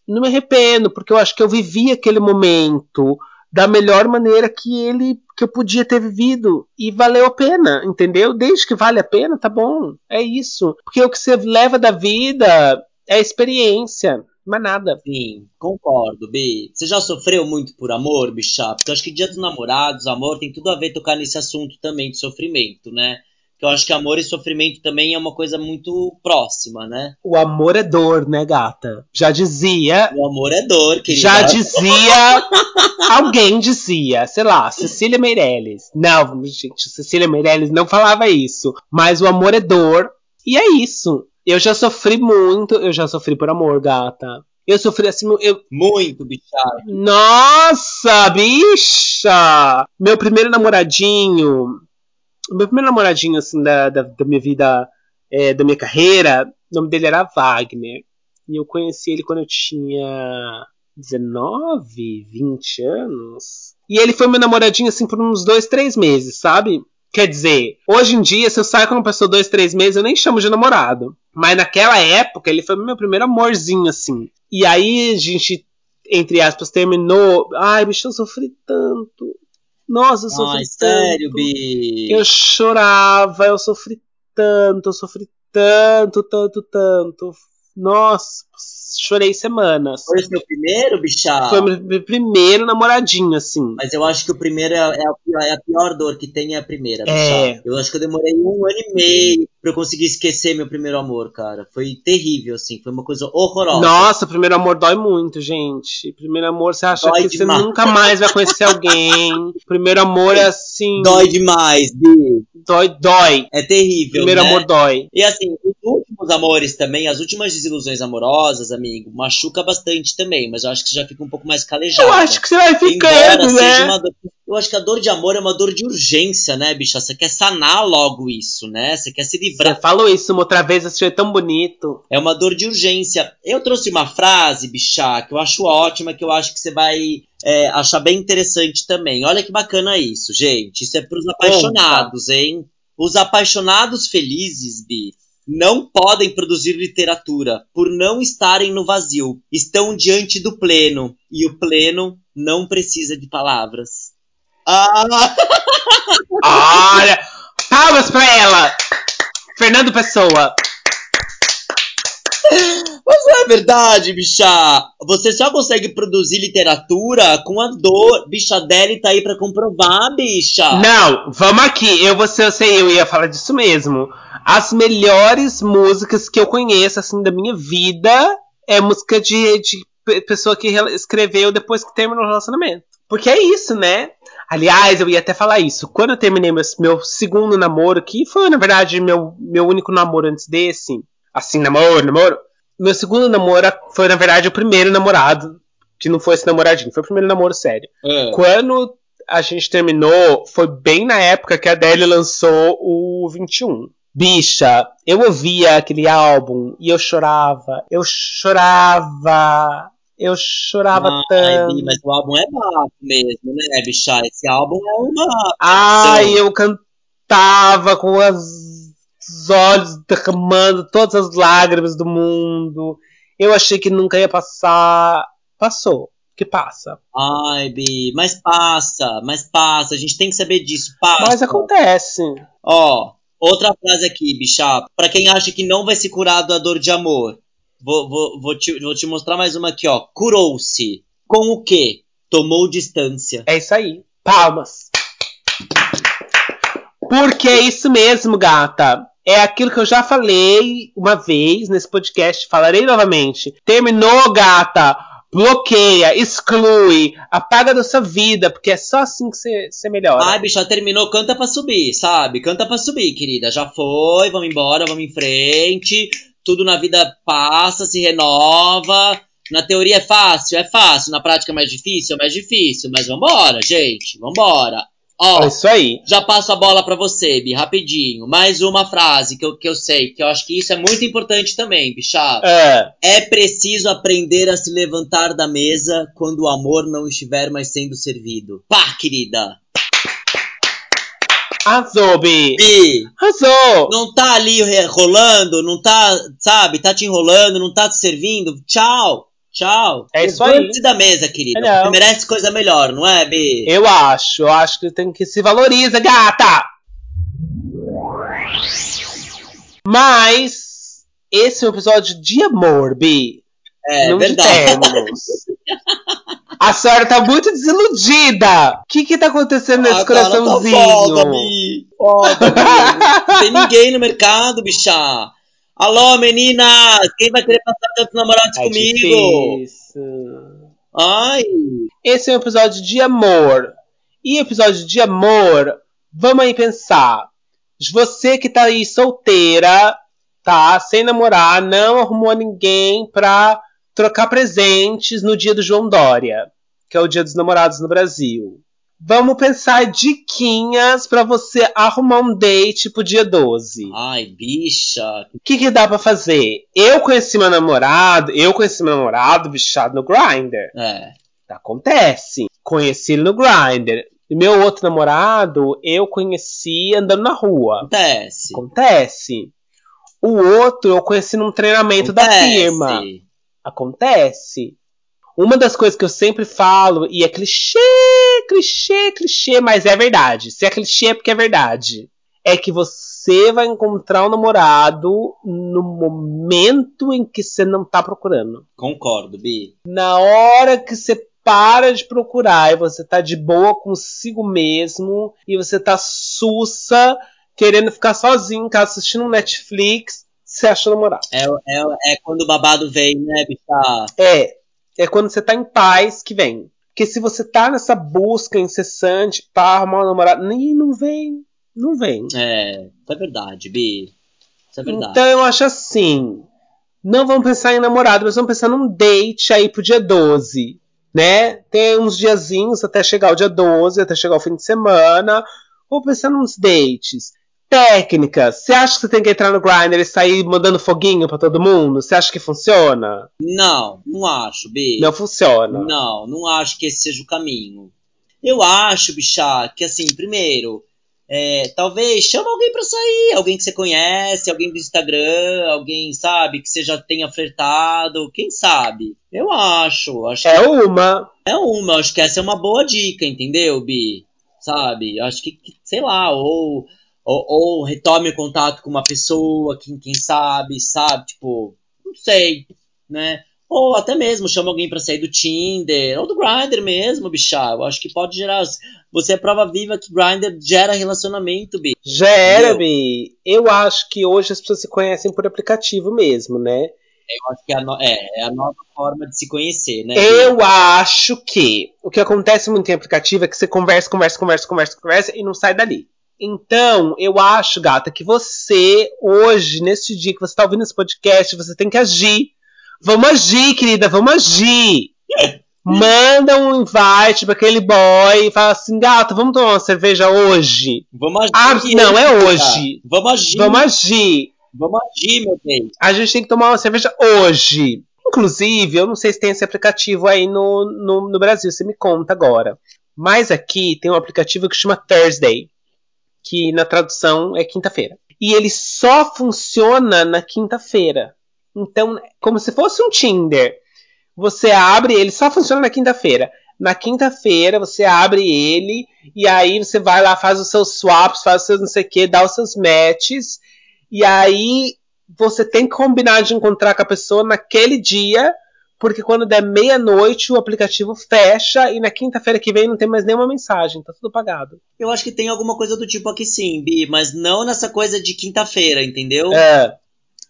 não me arrependo, porque eu acho que eu vivi aquele momento da melhor maneira que ele que eu podia ter vivido e valeu a pena, entendeu? Desde que vale a pena, tá bom. É isso. Porque o que você leva da vida é experiência, mas nada. Sim, concordo, Bi. Você já sofreu muito por amor, bicha? Porque eu acho que dia dos namorados, amor tem tudo a ver tocar nesse assunto também de sofrimento, né? Eu acho que amor e sofrimento também é uma coisa muito próxima, né? O amor é dor, né, gata? Já dizia. O amor é dor, querida. Já dizia. alguém dizia, sei lá, Cecília Meirelles. Não, gente, Cecília Meirelles não falava isso. Mas o amor é dor. E é isso. Eu já sofri muito, eu já sofri por amor, gata. Eu sofri assim. Eu... Muito, bicha. Nossa, bicha! Meu primeiro namoradinho o meu primeiro namoradinho, assim, da, da, da minha vida, é, da minha carreira, o nome dele era Wagner. E eu conheci ele quando eu tinha 19, 20 anos. E ele foi meu namoradinho, assim, por uns dois, três meses, sabe? Quer dizer, hoje em dia, se eu saio com uma pessoa dois, três meses, eu nem chamo de namorado. Mas naquela época, ele foi meu primeiro amorzinho, assim. E aí, a gente, entre aspas, terminou. Ai, bicho, eu sofri tanto. Nossa, eu sofri Ai, sério, Bi? Eu chorava, eu sofri tanto, eu sofri tanto, tanto, tanto. Nossa, chorei semanas. Foi o seu primeiro, bicha? Foi meu primeiro namoradinho, assim. Mas eu acho que o primeiro é, é, a, pior, é a, pior, dor que tem é a primeira. É. Eu acho que eu demorei um ano e meio pra eu conseguir esquecer meu primeiro amor, cara. Foi terrível, assim. Foi uma coisa horrorosa. Nossa, primeiro amor dói muito, gente. Primeiro amor, você acha dói que demais. você nunca mais vai conhecer alguém. (laughs) primeiro amor é assim. Dói demais, Bi. Dói, dói. É terrível. Primeiro né? amor dói. E assim, os últimos amores também, as últimas desilusões amorosas, amigo, machuca bastante também, mas eu acho que você já fica um pouco mais calejado. Eu acho que você vai ficando, né? Dor, eu acho que a dor de amor é uma dor de urgência, né, bicha? Você quer sanar logo isso, né? Você quer se livrar. Você falou isso uma outra vez, achei tão bonito. É uma dor de urgência. Eu trouxe uma frase, bicha, que eu acho ótima, que eu acho que você vai é, achar bem interessante também. Olha que bacana isso, gente. Isso é pros apaixonados, hein? Os apaixonados felizes, Bi, não podem produzir literatura por não estarem no vazio. Estão diante do pleno e o pleno não precisa de palavras. Ah! (laughs) Olha! Palmas pra ela! Fernando Pessoa! (laughs) Mas não é verdade, bicha. Você só consegue produzir literatura com a dor. Bicha Deli tá aí pra comprovar, bicha. Não, vamos aqui. Eu, você, eu sei, eu ia falar disso mesmo. As melhores músicas que eu conheço, assim, da minha vida é música de, de pessoa que escreveu depois que terminou o relacionamento. Porque é isso, né? Aliás, eu ia até falar isso. Quando eu terminei meu, meu segundo namoro, que foi, na verdade, meu, meu único namoro antes desse, assim, namoro, namoro. Meu segundo namoro foi, na verdade, o primeiro namorado, que não foi esse namoradinho, foi o primeiro namoro sério. É. Quando a gente terminou, foi bem na época que a Adele lançou o 21. Bicha, eu ouvia aquele álbum e eu chorava, eu chorava, eu chorava Ai, tanto. Mas o álbum é bafo mesmo, né, bicha? Esse álbum é uma. Ai, eu cantava com as os olhos derramando todas as lágrimas do mundo. Eu achei que nunca ia passar. Passou. Que passa. Ai, Bi, mas passa, mas passa. A gente tem que saber disso. Passa. Mas acontece. Ó, outra frase aqui, bicha. Pra quem acha que não vai se curar da dor de amor, vou, vou, vou, te, vou te mostrar mais uma aqui, ó. Curou-se. Com o quê? Tomou distância. É isso aí. Palmas. Porque é isso mesmo, gata é aquilo que eu já falei uma vez nesse podcast, falarei novamente. Terminou, gata! Bloqueia, exclui, apaga da sua vida, porque é só assim que você, melhora. Ai, bicha, terminou, canta pra subir, sabe? Canta pra subir, querida. Já foi, vamos embora, vamos em frente. Tudo na vida passa, se renova. Na teoria é fácil, é fácil. Na prática é mais difícil, é mais difícil. Mas vambora, gente, vambora. Ó, É isso aí. já passo a bola pra você, Bi, rapidinho. Mais uma frase que eu, que eu sei, que eu acho que isso é muito importante também, bichá. É. É preciso aprender a se levantar da mesa quando o amor não estiver mais sendo servido. Pá, querida! Arrasou, Bi. Bi, Arrasou. não tá ali rolando, não tá, sabe, tá te enrolando, não tá te servindo. Tchau, tchau. É isso aí. Da mesa, querida. Não. Você merece coisa melhor, não é, Bi? Eu acho. Eu acho que tem que se valoriza, gata. Mas esse é um episódio de amor, Bi. É não verdade. A senhora tá muito desiludida. O que que tá acontecendo nesse Ah, cara, coraçãozinho? Tá foda, Bi. Foda, Bi. Não tem ninguém no mercado, bichá. Alô, meninas! Quem vai querer passar tantos namorados É comigo? difícil. Ai, Esse é um episódio de amor. E episódio de amor, vamos aí pensar. Você que tá aí solteira, tá? Sem namorar, não arrumou ninguém pra trocar presentes no dia do João Dória, que é o dia dos namorados no Brasil. Vamos pensar diquinhas pra você arrumar um date pro dia 12. ai, bicha. O que, que dá pra fazer? Eu conheci meu namorado, eu conheci meu namorado bichado no Grindr. É. Acontece. Conheci ele no Grindr. E meu outro namorado, eu conheci andando na rua. Acontece. Acontece. O outro eu conheci num treinamento da Acontece. firma. Acontece. Uma das coisas que eu sempre falo, e é clichê, clichê, clichê, mas é verdade. Se é clichê é porque é verdade. É que você vai encontrar um namorado no momento em que você não tá procurando. Concordo, Bi. Na hora que você para de procurar e você tá de boa consigo mesmo e você tá sussa, querendo ficar sozinho em casa assistindo um Netflix, você acha namorado. É, é, é quando o babado vem, né, bicha? É, é quando você tá em paz que vem. Porque se você tá nessa busca incessante para arrumar um namorado, nem não vem, não vem. É, isso é verdade, Bi. Isso é verdade. Então eu acho assim, não vamos pensar em namorado, mas vamos pensar num date aí pro dia 12, né? Tem uns diazinhos até chegar o dia 12, até chegar o fim de semana. Vou pensar nos dates. Técnicas. Você acha que você tem que entrar no Grindr e sair mandando foguinho pra todo mundo? Você acha que funciona? Não, não acho, Bi. Não funciona. Não, não acho que esse seja o caminho. Eu acho, bichá, que assim, primeiro, é, talvez chama alguém pra sair, alguém que você conhece, alguém do Instagram, alguém, sabe, que você já tenha flertado, quem sabe? Eu acho, acho É uma. que é uma, acho que essa é uma boa dica, entendeu, Bi? Sabe? Acho que, que, sei lá, ou, ou, ou retome o contato com uma pessoa, quem, quem sabe, sabe? Tipo, não sei, né? Ou até mesmo chama alguém pra sair do Tinder, ou do Grindr mesmo, bichá. Eu acho que pode gerar. Você é prova viva que Grindr gera relacionamento, bi. Já era, Bi. Eu acho que hoje as pessoas se conhecem por aplicativo mesmo, né? Eu acho que é a, no- é, é a nova forma de se conhecer, né? Eu acho que o que acontece muito em aplicativo é que você conversa, conversa, conversa, conversa, conversa e não sai dali. Então, eu acho, gata, que você, hoje, nesse dia que você tá ouvindo esse podcast, você tem que agir. Vamos agir, querida, vamos agir. Manda um invite pra aquele boy e fala assim, gata, vamos tomar uma cerveja hoje? Vamos agir. Ah, não, é cara. hoje. Vamos agir. Vamos agir. Vamos agir, meu bem. A gente tem que tomar uma cerveja hoje. Inclusive, eu não sei se tem esse aplicativo aí no, no, no Brasil, você me conta agora. Mas aqui tem um aplicativo que chama Thursday, que na tradução é quinta-feira. E ele só funciona na quinta-feira. Então, como se fosse um Tinder. Você abre, ele só funciona na quinta-feira. Na quinta-feira você abre ele e aí você vai lá, faz os seus swaps, faz os seus não sei o que, dá os seus matches. E aí você tem que combinar de encontrar com a pessoa naquele dia, porque quando der meia-noite o aplicativo fecha e na quinta-feira que vem não tem mais nenhuma mensagem, tá tudo pagado. Eu acho que tem alguma coisa do tipo aqui sim, Bi, mas não nessa coisa de quinta-feira, entendeu? É,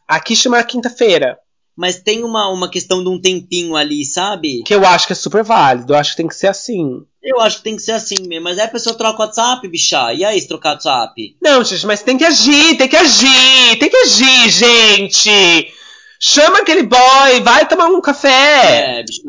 aqui chama quinta-feira, Mas tem uma, uma questão de um tempinho ali, sabe? que eu acho que é super válido, eu acho que tem que ser assim. Eu acho que tem que ser assim mesmo. Mas aí a pessoa troca o WhatsApp, bichá. E aí, se trocar o WhatsApp? Não, gente, mas tem que agir, tem que agir, tem que agir, gente! Chama aquele boy, vai tomar um café. É, bicha.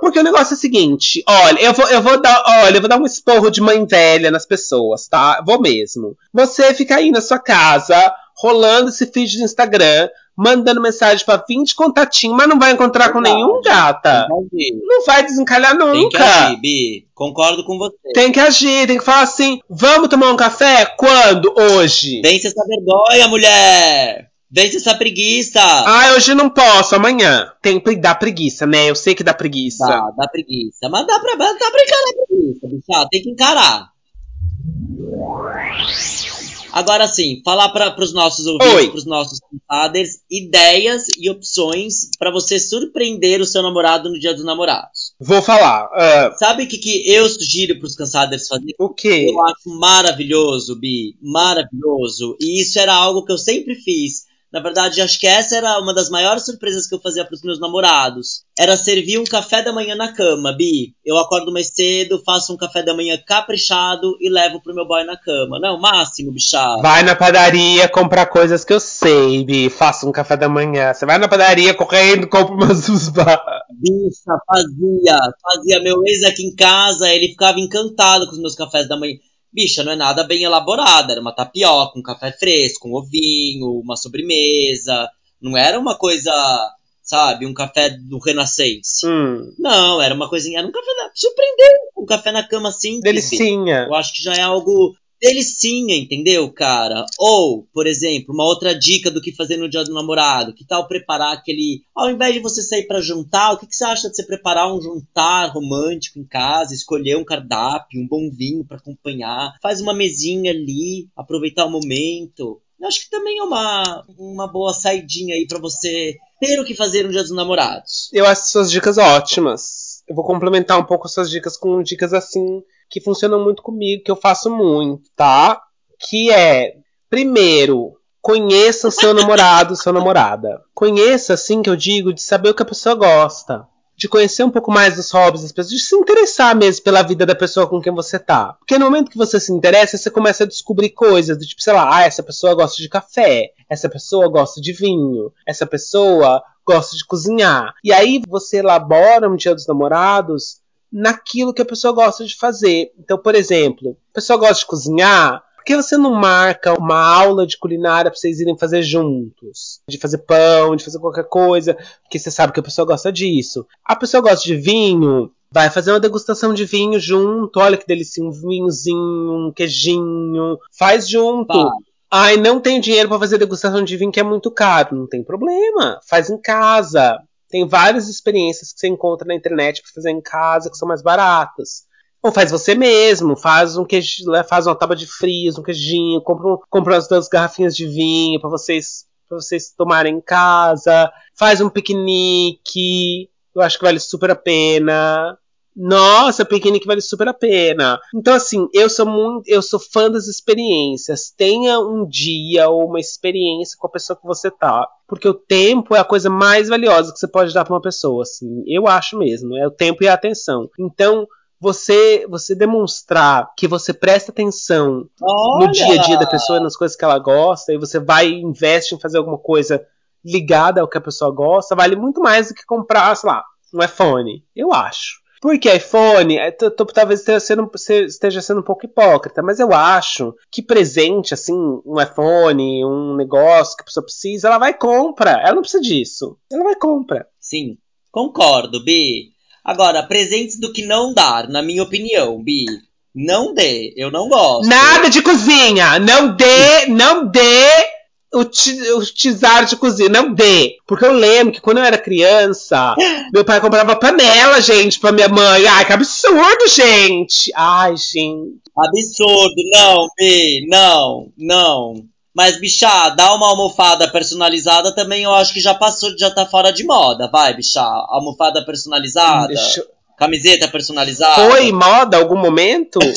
Porque o negócio é o seguinte, olha, eu vou, eu vou dar, olha, eu vou dar um esporro de mãe velha nas pessoas, tá? Vou mesmo. Você fica aí na sua casa, rolando esse feed do Instagram, mandando mensagem pra 20 contatinhos, mas não vai encontrar Verdade. com nenhum gata. Não vai desencalhar nunca. Tem que agir, Bi. Concordo com você. Tem que agir, tem que falar assim: vamos tomar um café? Quando? Hoje. Vence essa vergonha, mulher! Vence essa preguiça! Ah, hoje não posso, amanhã. Tem que dar preguiça, né? Eu sei que dá preguiça. Dá, dá preguiça. Mas dá pra, dá pra encarar a preguiça, bicha. Tem que encarar. Agora sim, falar para os nossos ouvintes, para os nossos compadres, ideias e opções para você surpreender o seu namorado no Dia dos Namorados. Vou falar. Uh... Sabe o que, que eu sugiro para os cansaders fazerem? O quê? Eu acho maravilhoso, Bi, maravilhoso. E isso era algo que eu sempre fiz na verdade, acho que essa era uma das maiores surpresas que eu fazia para os meus namorados. Era servir um café da manhã na cama, Bi. Eu acordo mais cedo, faço um café da manhã caprichado e levo pro meu boy na cama. Não, máximo, bichado. Vai na padaria comprar coisas que eu sei, Bi. Faça um café da manhã. Você vai na padaria correndo, compra umas (laughs) usba. Bicha, fazia. Fazia. Meu ex aqui em casa, ele ficava encantado com os meus cafés da manhã bicha, não é nada bem elaborada. Era uma tapioca, um café fresco, um ovinho, uma sobremesa. Não era uma coisa, sabe, um café do Renascense. Hum. Não, era uma coisinha, era um café. Surpreendeu! Um café na cama assim. Delicinha. Eu acho que já é algo delicinha, entendeu, cara? Ou, por exemplo, uma outra dica do que fazer no dia do namorado. Que tal preparar aquele. Ao invés de você sair para jantar, o que, que, você acha de você preparar um jantar romântico em casa, escolher um cardápio, um bom vinho para acompanhar, faz uma mesinha ali, aproveitar o momento. Eu acho que também é uma, uma boa saidinha aí para você ter o que fazer no dia dos namorados. Eu acho suas dicas ótimas. Eu vou complementar um pouco suas dicas com dicas assim que funcionam muito comigo, que eu faço muito, tá? Que é, primeiro, conheça o seu namorado, sua namorada. Conheça, assim que eu digo, de saber o que a pessoa gosta. De conhecer um pouco mais dos hobbies das pessoas, de se interessar mesmo pela vida da pessoa com quem você tá. Porque no momento que você se interessa, você começa a descobrir coisas do tipo, sei lá, ah, essa pessoa gosta de café, essa pessoa gosta de vinho, essa pessoa gosta de cozinhar. E aí você elabora um dia dos namorados naquilo que a pessoa gosta de fazer. Então, por exemplo, a pessoa gosta de cozinhar, por que você não marca uma aula de culinária para vocês irem fazer juntos? De fazer pão, de fazer qualquer coisa, porque você sabe que a pessoa gosta disso. A pessoa gosta de vinho, vai fazer uma degustação de vinho junto. Olha que delícia, um vinhozinho, um queijinho. Faz junto. Tá. Ai, não tenho dinheiro para fazer degustação de vinho que é muito caro. Não tem problema. Faz em casa. Tem várias experiências que você encontra na internet para fazer em casa que são mais baratas. Ou faz você mesmo, faz um queijo, né, faz uma tábua de frios, um queijinho, compra, um, compra umas duas garrafinhas de vinho para vocês para vocês tomarem em casa, faz um piquenique, eu acho que vale super a pena. Nossa, piquenique vale super a pena. Então, assim, eu sou muito. Eu sou fã das experiências. Tenha um dia ou uma experiência com a pessoa que você tá. Porque o tempo é a coisa mais valiosa que você pode dar para uma pessoa. Assim, eu acho mesmo. É o tempo e a atenção. Então, você você demonstrar que você presta atenção Olha! no dia a dia da pessoa, nas coisas que ela gosta, e você vai e investe em fazer alguma coisa ligada ao que a pessoa gosta, vale muito mais do que comprar, sei lá, um iPhone. Eu acho. Porque iPhone, é, talvez esteja sendo, esteja sendo um pouco hipócrita, mas eu acho que presente, assim, um iPhone, um negócio que a pessoa precisa, ela vai e compra. Ela não precisa disso. Ela vai e compra. Sim, concordo, Bi. Agora, presentes do que não dar, na minha opinião, Bi. Não dê, eu não gosto. Nada de cozinha! Não dê, não dê utilizar de cozinha. Não dê. Porque eu lembro que quando eu era criança, meu pai comprava panela, gente, pra minha mãe. Ai, que absurdo, gente. Ai, gente. Absurdo. Não, B, não, não. Mas, bichá, dar uma almofada personalizada também eu acho que já passou, já tá fora de moda. Vai, bichá. Almofada personalizada. Deixa... Camiseta personalizada. Foi moda algum momento? (laughs)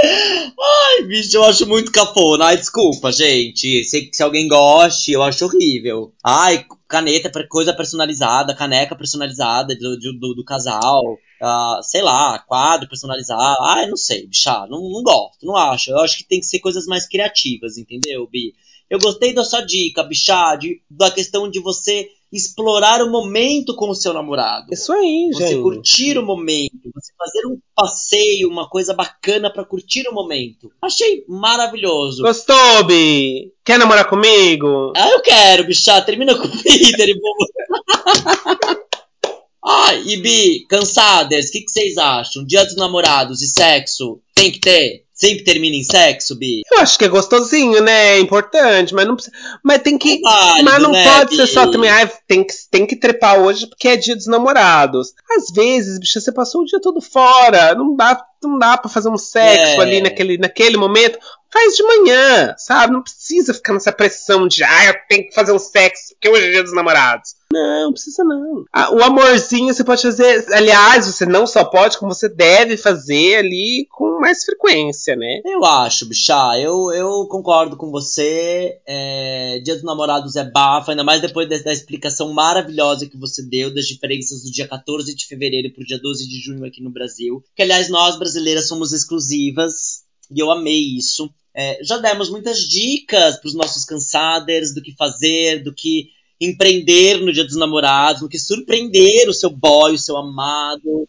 Ai, bicho, eu acho muito cafona. Ai, desculpa, gente. Se, se alguém goste, eu acho horrível. Ai, caneta, coisa personalizada, caneca personalizada do, do, do casal. Uh, sei lá, quadro personalizado. Ai, não sei, bicha, não, não gosto, não acho. Eu acho que tem que ser coisas mais criativas, entendeu, Bi? Eu gostei da sua dica, bichá, de, da questão de você explorar o momento com o seu namorado. Isso aí, você gente. Você curtir o momento, você fazer um passeio, uma coisa bacana para curtir o momento. Achei maravilhoso. Gostou, Bi? Quer namorar comigo? Ah, eu quero, bichá. Termina com o Peter e vamos. Ah, e Bi, cansadas, o que, que vocês acham? Dia dos namorados e sexo tem que ter? Sempre termina em sexo, Bi? Eu acho que é gostosinho, né? É importante, mas não precisa. Mas tem que. É válido, mas não né, pode Bi? ser só também. Ah, tem que, tem que trepar hoje porque é dia dos namorados. Às vezes, bicho, você passou o dia todo fora. Não dá, não dá pra fazer um sexo É. ali naquele, naquele momento. Faz de manhã, sabe? Não precisa ficar nessa pressão de, ah, eu tenho que fazer um sexo porque hoje é dia dos namorados. Não, precisa não. Ah, o amorzinho você pode fazer. Aliás, você não só pode, como você deve fazer ali com mais frequência, né? Eu acho, bichá. Eu, eu concordo com você. É, dia dos namorados é bafo, ainda mais depois da, da explicação maravilhosa que você deu das diferenças do dia 14 de fevereiro pro dia 12 de junho aqui no Brasil. Que, aliás, nós brasileiras somos exclusivas. E eu amei isso. É, já demos muitas dicas pros nossos cansaders do que fazer, do que empreender no dia dos namorados, do que surpreender o seu boy, o seu amado.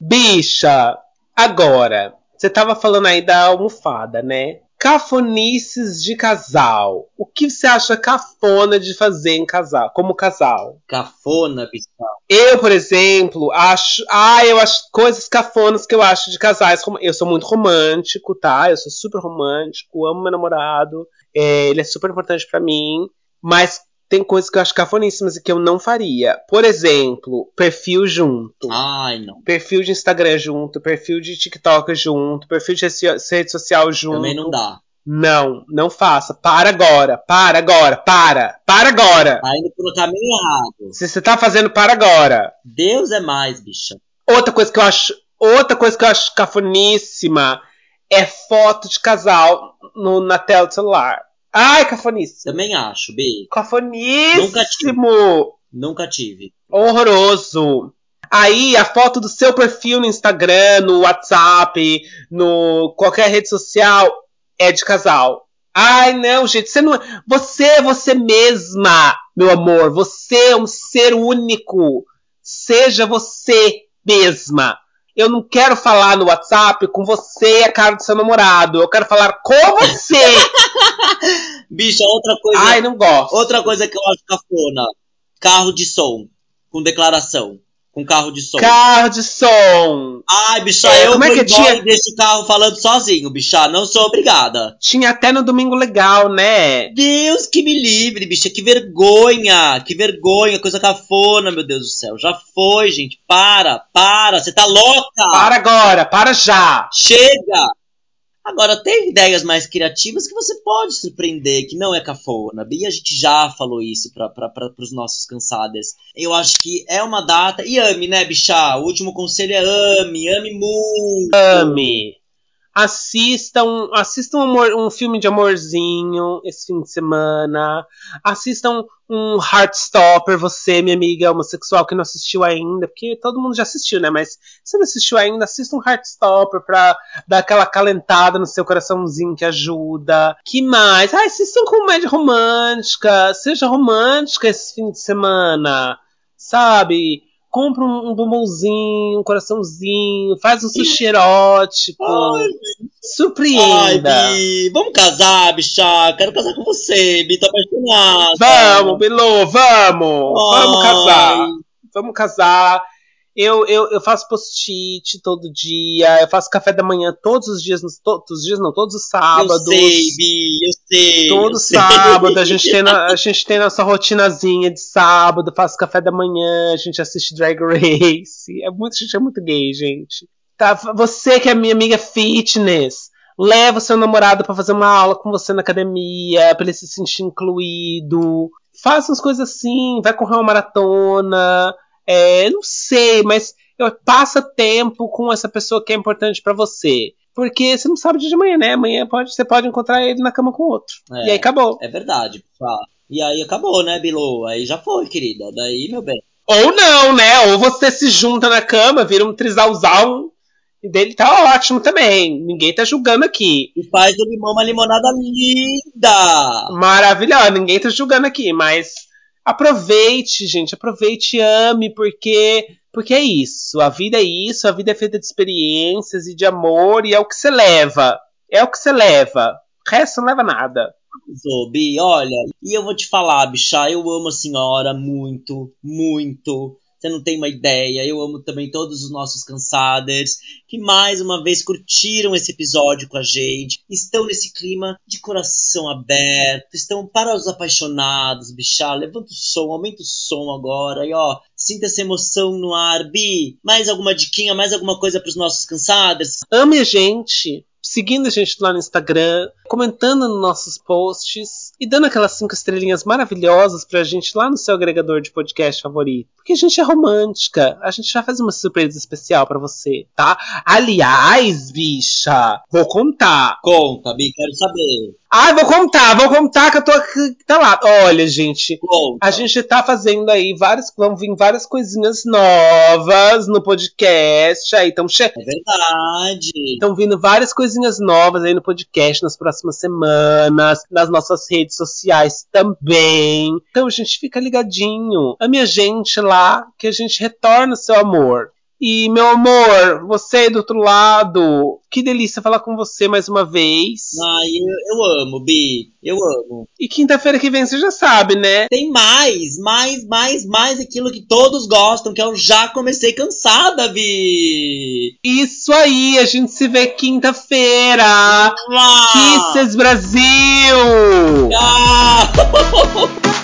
Bicha, agora, você tava falando aí da almofada, né? Cafonices de casal. O que você acha cafona de fazer em casal, como casal? Cafona, bichá. Eu, por exemplo, acho. Ah, eu acho coisas cafonas que eu acho de casais. Eu sou muito romântico, tá? Eu sou super romântico, amo meu namorado. É, ele é super importante pra mim. Mas tem coisas que eu acho cafoníssimas e que eu não faria. Por exemplo, perfil junto. Ai, não. Perfil de Instagram junto, perfil de TikTok junto, perfil de rede rede social junto. Também não dá. Não, não faça. Para agora, para agora, para, para agora. Tá indo pelo caminho errado. Se você tá fazendo, para agora. Deus é mais, bicha. Outra coisa que eu acho, outra coisa que eu acho cafoníssima é foto de casal no- na tela do celular. Ai, cafoníssimo. Também acho, B. Cafoníssimo. Nunca tive. Horroroso. Aí a foto do seu perfil no Instagram, no WhatsApp, no qualquer rede social é de casal. Ai, não, gente, você não é. Você é você mesma, meu amor. Você é um ser único. Seja você mesma. Eu não quero falar no WhatsApp com você e a cara do seu namorado. Eu quero falar com você. (laughs) Bicha, outra coisa. Ai, não gosto. Outra coisa que eu acho cafona. Carro de som. Com declaração. Com carro de som. Carro de som. Ai, bicha, É, eu como é que tinha- desse carro falando sozinho, bicha. Não sou obrigada. Tinha até no Domingo Legal, né? Deus que me livre, bicha. Que vergonha. Que vergonha. Coisa cafona, meu Deus do céu. Já foi, gente. Para, para. Você tá louca. Para agora, para já. Chega! Agora, tem ideias mais criativas que você pode surpreender, que não é cafona. E a gente já falou isso para os nossos cansadas. Eu acho que é uma data. E ame, né, bicha? O último conselho é ame, ame muito. Ame. Assistam, assistam um, um filme de amorzinho esse fim de semana. Assistam um Heartstopper, você, minha amiga homossexual que não assistiu ainda, porque todo mundo já assistiu, né? Mas se não assistiu ainda, assista um Heartstopper pra dar aquela calentada no seu coraçãozinho que ajuda. Que mais? Ah, assistam comédia romântica. Seja romântica esse fim de semana. Sabe? Compra um, bombonzinho, um coraçãozinho, faz um sushi erótico. Ai, Ai, surpreenda. Bi, vamos casar, bicha. Quero casar com você, Bi, tô apaixonada. Vamos, Bilu, vamos! Vamos Ai. casar! Vamos casar. Eu, eu, eu faço post-it todo dia, eu faço café da manhã todos os dias, todos os dias não, todos os sábados. Eu sei, Bi, eu sei. Todo eu sei. sábado a gente, tem na- a gente tem nossa rotinazinha de sábado, faço café da manhã, a gente assiste Drag Race. É muito, a gente é muito gay, gente. Tá, você que é minha amiga fitness, leva o seu namorado pra fazer uma aula com você na academia, pra ele se sentir incluído. Faça umas coisas assim, vai correr uma maratona. É, não sei, mas eu- passa tempo com essa pessoa que é importante pra você. Porque você não sabe dia de amanhã, né? Amanhã pode, você pode encontrar ele na cama com outro. É. E aí acabou. É verdade, pessoal. E aí acabou, né, Bilu? Aí já foi, querida. Daí, meu bem. Ou não, né? Ou você se junta na cama, vira um trisalzão E dele tá ótimo também. Ninguém tá julgando aqui. E faz do limão uma limonada linda! Maravilhosa, ninguém tá julgando aqui, mas aproveite, gente, aproveite ame, porque porque é isso. A vida é isso, a vida é feita de experiências e de amor, e é o que você leva. É o que você leva. O resto não leva nada. Zobi, olha, e eu vou te falar, bicha, eu amo a senhora muito, muito. Você não tem uma ideia. Eu amo também todos os nossos cansaders que mais uma vez curtiram esse episódio com a gente. Estão nesse clima de coração aberto. Estão para os apaixonados, bichá. Levanta o som, aumenta o som agora. E ó, sinta essa emoção no ar, Bi. Mais alguma diquinha, mais alguma coisa para os nossos cansaders? Ame a gente seguindo a gente lá no Instagram, comentando nos nossos posts e dando aquelas cinco estrelinhas maravilhosas pra gente lá no seu agregador de podcast favorito. Porque a gente é romântica, a gente já faz uma surpresa especial para você, tá? Aliás, bicha, vou contar. Conta, Bi, quero saber. Ai, vou contar, vou contar que eu tô aqui, tá lá. Olha, gente, Conta. a gente tá fazendo aí várias, vão vir várias coisinhas novas no podcast. Aí estão che... É verdade. Estão vindo várias coisinhas novas aí no podcast nas próximas semanas, nas nossas redes sociais também. Então, gente, fica ligadinho. A minha gente lá, que a gente retorna o seu amor. E, meu amor, você aí do outro lado, que delícia falar com você mais uma vez. Ai, eu, eu amo, Bi. Eu amo. E quinta-feira que vem você já sabe, né? Tem mais, mais, mais, mais aquilo que todos gostam, que eu já comecei cansada, Bi. Isso aí, a gente se vê quinta-feira. Kisses Brasil! Ah. (laughs)